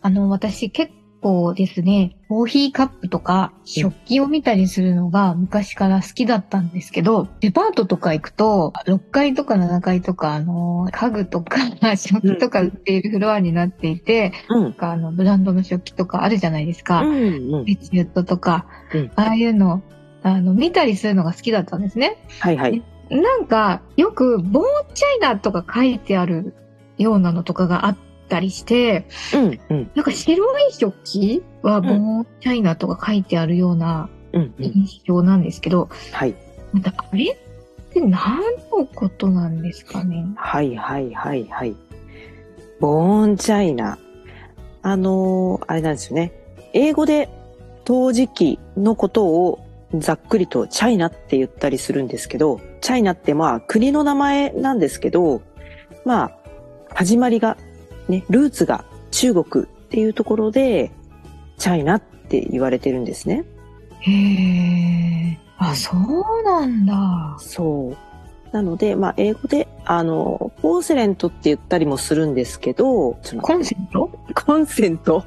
あの私結構ですねコーヒーカップとか食器を見たりするのが昔から好きだったんですけど、デパートとか行くと、6階とか7階とか、あの、家具とか 食器とか売っているフロアになっていて、うん。なんかあの、ブランドの食器とかあるじゃないですか。うんうん。ペチュットとか、うん。ああいうの、あの、見たりするのが好きだったんですね。はいはい。なんか、よく、ボーチャイナとか書いてあるようなのとかがあったりして、うん。うん。なんか白い食器はボーチャイナとか書いてあるようなうん。うん。印象なんですけど、はい。またあれって何のことなんですかね？はいはいはいはい。ボーンチャイナ。あのーあれなんですよね。英語で陶磁器のことをざっくりとチャイナって言ったりするんですけど、チャイナってまあ国の名前なんですけど、まあ始まりがね、ルーツが中国っていうところでチャイナって言われてるんですね。へえ。あ、そうなんだ。そう。なので、まあ、英語で、あの、ポーセレントって言ったりもするんですけど、そのコンセント？コンセント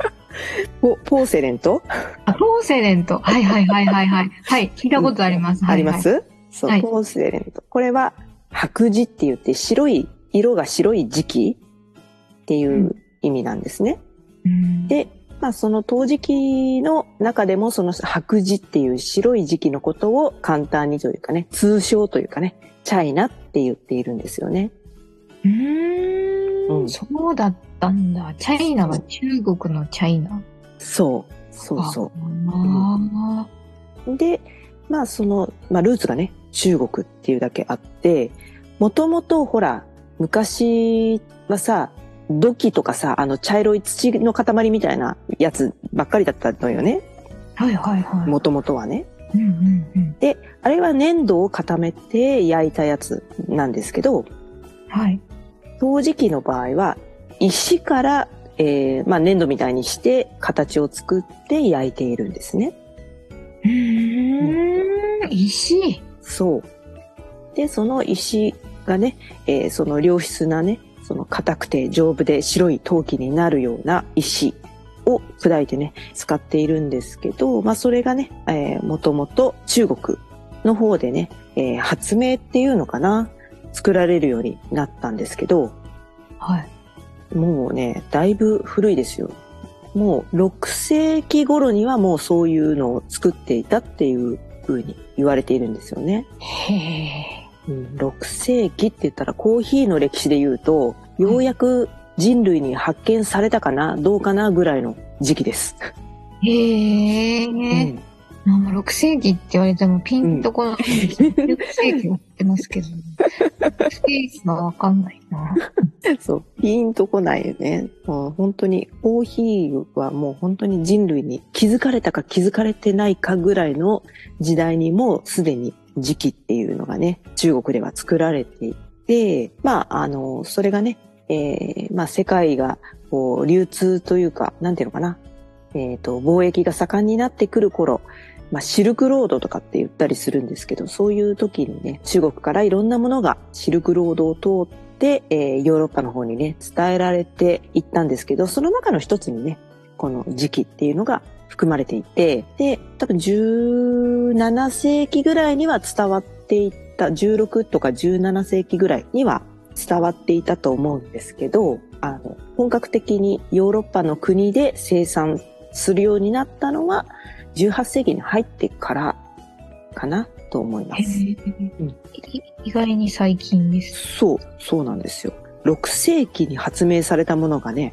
ポポーセレント？あ、ポーセレント。はいはいはいはいはい。はい、聞いたことあります。ありまはいはいす、そう、はいポーセレント。これは白磁って言って白い、色が白い磁器っていう意味なんですね。うんで、まあその陶磁器の中でもその白磁っていう白い磁器のことを簡単にというかね、通称というかね、チャイナって言っているんですよね。うーうんん、そうだったんだ。チャイナは中国のチャイナ。そう。そうそう。あで、まあその、まあルーツがね、中国っていうだけあって、もともとほら、昔はさ、土器とかさ、あの茶色い土の塊みたいなやつばっかりだったのよね。あ。はいはいはい。もともとはね。うんうんうん。あれは粘土を固めて焼いたやつなんですけど、はい。陶磁器の場合は、石から、えーまあ粘土みたいにして形を作って焼いているんですね。うーん、石？そう。で、その石がね、えーその良質なね、その硬くて丈夫で白い陶器になるような石を砕いてね、使っているんですけど、まあそれがね、えー、もともと中国の方でね、えー発明っていうのかな、作られるようになったんですけど、はい。もうね、だいぶ古いですよ。もう6世紀頃にはもうそういうのを作っていたっていう風に言われているんですよね。へえ。うん6世紀って言ったらコーヒーの歴史で言うと、ようやく人類に発見されたかな、どうかなぐらいの時期です。へえ。うんなんか6世紀って言われてもピンとこないです。6世紀は知ってますけど、6世紀がわかんないな。そう、ピーンとこないよね。もう本当にコーヒーはもう本当に人類に気づかれたか気づかれてないかぐらいの時代にもうすでに時期っていうのがね、中国では作られていて、まあ、あの、それがね、えーまあ世界がこう流通というか、なんていうのかな、えっ、と、貿易が盛んになってくる頃、まあ、シルクロードとかって言ったりするんですけど、そういう時にね、中国からいろんなものがシルクロードを通って、えーヨーロッパの方にね、伝えられていったんですけど、その中の一つにね、この時期っていうのが含まれていて、で、多分17世紀ぐらいには伝わっていった、16とか17世紀ぐらいには伝わっていたと思うんですけど、あの、本格的にヨーロッパの国で生産するようになったのは、18世紀に入ってからかなと思います。うんい意外に最近です。そう、そうなんですよ。6世紀に発明されたものがね、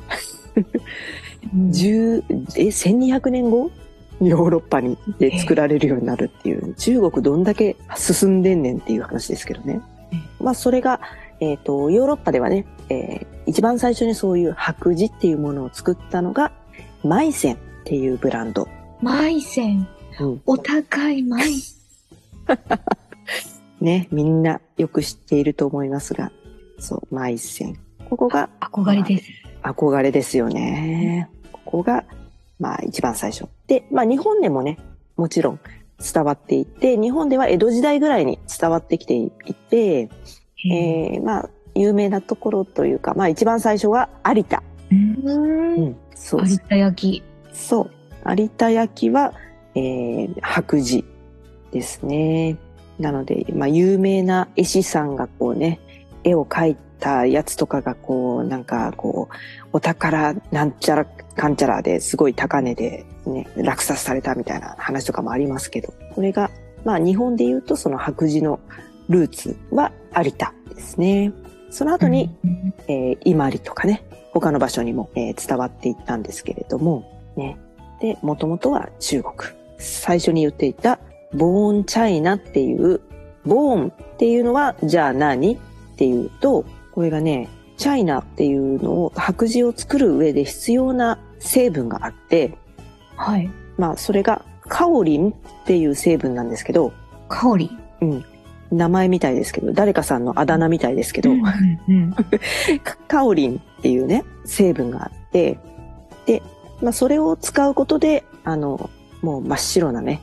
10え1200年後？ヨーロッパにで作られるようになるっていう、中国どんだけ進んでんねんっていう話ですけどね。まあそれが、えっ、と、ヨーロッパではね、えー一番最初にそういう白磁っていうものを作ったのが、マイセンっていうブランド。マイセン？うんお高いマイセ ね、みんなよく知っていると思いますが、そう、マイセン。ここがン。憧れです。憧れですよね。ここが、まあ一番最初。で、まあ日本でもね、もちろん伝わっていて、日本では江戸時代ぐらいに伝わってきていて、えー、まあ有名なところというか、まあ一番最初は有田。うんん、そう有田焼き。そう。有田焼は、えー、白磁ですね。なので、まあ、有名な絵師さんがこうね、絵を描いたやつとかがこう、なんかこう、お宝なんちゃらかんちゃらですごい高値でね、落札されたみたいな話とかもありますけど、これが、まあ日本で言うとその白磁のルーツは有田ですね。その後に、うん、えー、伊万里とかね、他の場所にも、えー伝わっていったんですけれども、ね。で、もともとは中国。最初に言っていた、ボーンチャイナっていう、ボーンっていうのは、じゃあ何っていうと、これがね、チャイナっていうのを、白磁を作る上で必要な成分があって、はい。まあ、それが、カオリンっていう成分なんですけど、香り。うん。名前みたいですけど、誰かさんのあだ名みたいですけど、うんうんカ カオリンっていうね、成分があって、で、まあそれを使うことで、あの、もう真っ白なね、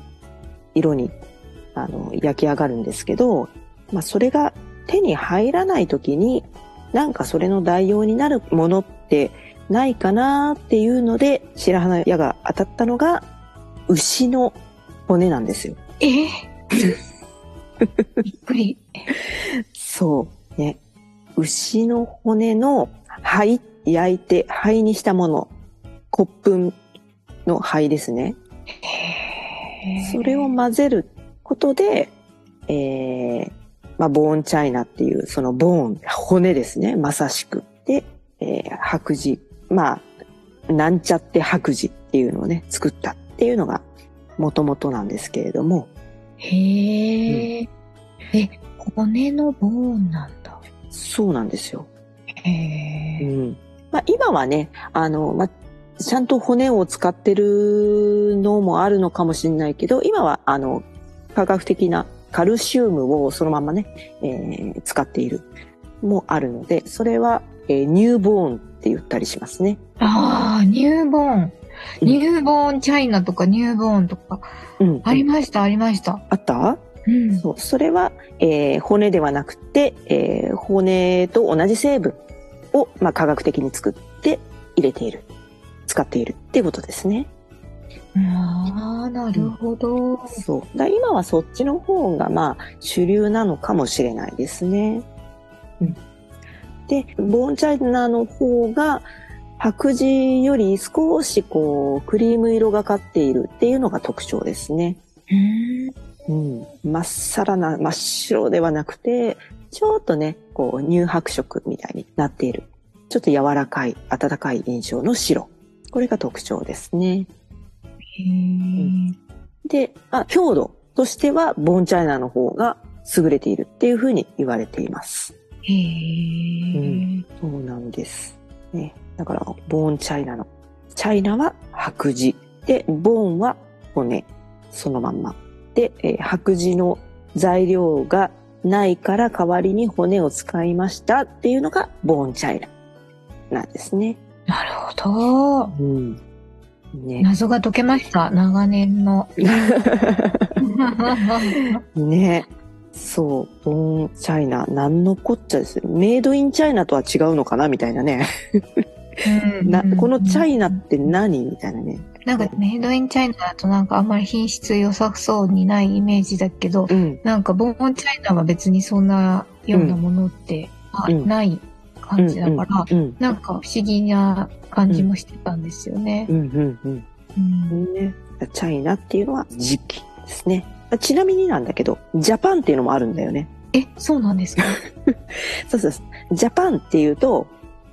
色に、あの、焼き上がるんですけど、まあそれが手に入らない時に、なんかそれの代用になるものってないかなっていうので、白羽の矢が当たったのが、牛の骨なんですよ。え？ー びっくり。そう。ね。牛の骨の灰、焼いて灰にしたもの。骨粉の灰ですね。それを混ぜることで、えー、まあ、ボーンチャイナっていう、そのボーン、骨ですね。まさしく。で、えー白磁。まあ、なんちゃって白磁っていうのをね、作ったっていうのが、もともとなんですけれども、へえ、え、骨のボーンなんだ。そうなんですよ。へえ。うんまあ、今はね、あの、まあ、ちゃんと骨を使ってるのもあるのかもしれないけど、今は、あの、科学的なカルシウムをそのままね、えー使っているもあるので、それは、えーニューボーンって言ったりしますね。ああ、ニューボーン。うんニューボーンチャイナとかニューボーンとか。うん。ありました、ありました。あった？うん。そう。それは、えー骨ではなくて、えー骨と同じ成分を、まあ、科学的に作って入れている。使っているっていうことですね。ああ、なるほど。そう。だ今はそっちの方がまあ主流なのかもしれないですね。うん。で、ボーンチャイナの方が白磁より少しこうクリーム色がかっているっていうのが特徴ですね。うん。うん。まっさらな真っ白ではなくて、ちょっとね、こう乳白色みたいになっている。ちょっと柔らかい、温かい印象の白。これが特徴ですね。で、あ強度としては、ボーンチャイナの方が優れているっていうふうに言われています。へえ。そうなんです。ね。だから、ボーンチャイナの。チャイナは白磁。で、ボーンは骨。そのまんま。で、えー白磁の材料がないから代わりに骨を使いましたっていうのがボーンチャイナなんですね。なるほど。うん。ね。謎が解けました。長年の。ね。そう、ボーンチャイナ、なんのこっちゃですよ。メイドインチャイナとは違うのかなみたいなね。なこのチャイナって何？みたいなね。なんかメイドインチャイナだとなんかあんまり品質良さそうにないイメージだけど、うん。なんかボーンチャイナは別にそんなようなものって、あうんない感じだから、うん。なんか不思議な感じもしてたんですよねう。ん。うん。うん。うんね。チャイナっていうのは時期ですね。ちなみになんだけど、ジャパンっていうのもあるんだよね。え、そうなんですか？そうそう。ジャパンっていうと、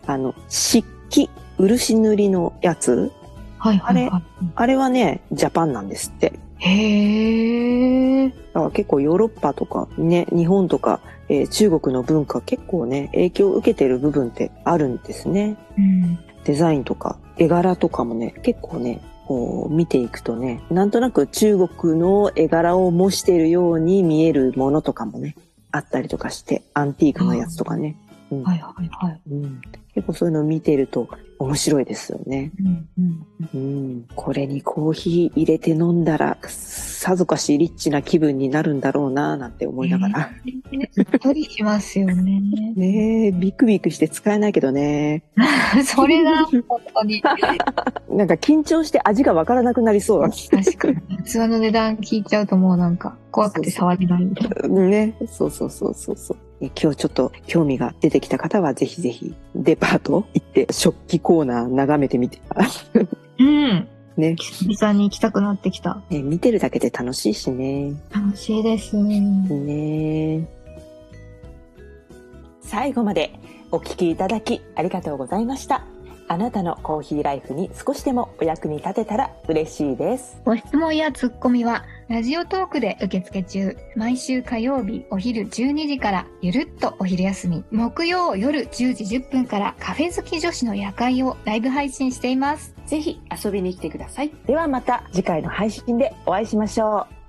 あの、漆器、漆塗りのやつ、はいはいはい。あれはね、ジャパンなんですって。へえ。だから結構ヨーロッパとかね、日本とか、えー中国の文化結構ね、影響を受けてる部分ってあるんですね。うん。デザインとか絵柄とかもね、結構ね、こう見ていくとね、なんとなく中国の絵柄を模しているように見えるものとかもね、あったりとかして、アンティークのやつとかね。うんはいはいはい。うん、結構そういうのを見てると面白いですよね。うんうんうん、これにコーヒー入れて飲んだら、さぞかしリッチな気分になるんだろうななんて思いながら。うっとりしますよね。ねえ、ビクビクして使えないけどね。それが本当に。なんか緊張して味がわからなくなりそうだ。確かに。器の値段聞いちゃうともうなんか怖くて触れないみたいな。ね。そうそうそうそうそう。え今日ちょっと興味が出てきた方はぜひぜひデパート行って食器コーナー眺めてみて。うん。ね久々に行きたくなってきた。ね。見てるだけで楽しいしね。楽しいですね。ね最後までお聞きいただきありがとうございました。あなたのコーヒーライフに少しでもお役に立てたら嬉しいです。ご質問やツッコミは、ラジオトークで受付中。毎週火曜日お昼12時から、ゆるっとお昼休み。木曜夜10時10分から、カフェ好き女子の夜会をライブ配信しています。ぜひ遊びに来てください。ではまた次回の配信でお会いしましょう。